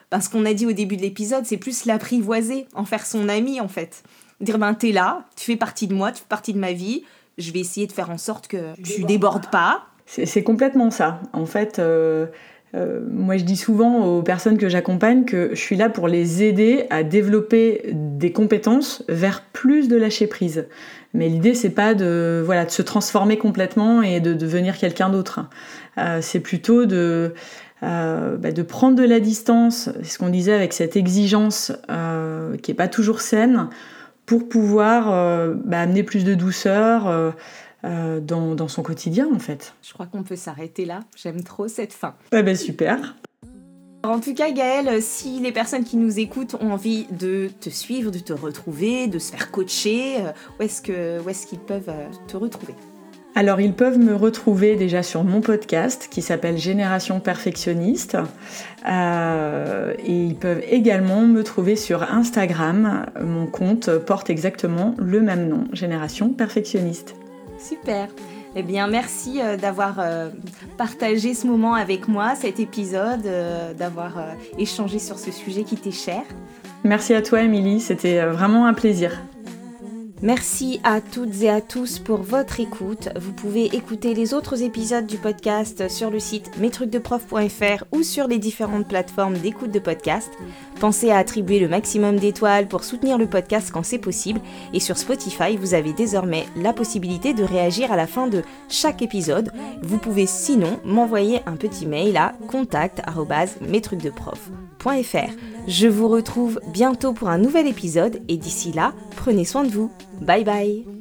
parce qu'on a dit au début de l'épisode, c'est plus l'apprivoiser, en faire son ami en fait. Dire ben t'es là, tu fais partie de moi, tu fais partie de ma vie je vais essayer de faire en sorte que tu débordes pas. C'est complètement ça. En fait, euh, euh, moi je dis souvent aux personnes que j'accompagne que je suis là pour les aider à développer des compétences vers plus de lâcher prise. Mais l'idée c'est pas de voilà de se transformer complètement et de devenir quelqu'un d'autre. Euh, c'est plutôt de bah, de prendre de la distance, c'est ce qu'on disait avec cette exigence qui est pas toujours saine, pour pouvoir euh, bah, amener plus de douceur euh, euh, dans, son quotidien en fait. Je crois qu'on peut s'arrêter là. J'aime trop cette fin. Eh ben super. En tout cas, Gaëlle, si les personnes qui nous écoutent ont envie de te suivre, de te retrouver, de se faire coacher, où est-ce qu'ils peuvent te retrouver? Alors ils peuvent me retrouver déjà sur mon podcast qui s'appelle Génération Perfectionniste euh, et ils peuvent également me trouver sur Instagram. Mon compte porte exactement le même nom, Génération Perfectionniste. Super. Eh bien, merci euh, d'avoir euh, partagé ce moment avec moi, cet épisode, d'avoir échangé sur ce sujet qui t'est cher. Merci à toi, Émilie. C'était vraiment un plaisir. Merci à toutes et à tous pour votre écoute. Vous pouvez écouter les autres épisodes du podcast sur le site mestrucsdeprof.fr ou sur les différentes plateformes d'écoute de podcast. Pensez à attribuer le maximum d'étoiles pour soutenir le podcast quand c'est possible. Et sur Spotify, vous avez désormais la possibilité de réagir à la fin de chaque épisode. Vous pouvez sinon m'envoyer un petit mail à contact.mestrucsdeprof.fr. Je vous retrouve bientôt pour un nouvel épisode et d'ici là, prenez soin de vous. Bye bye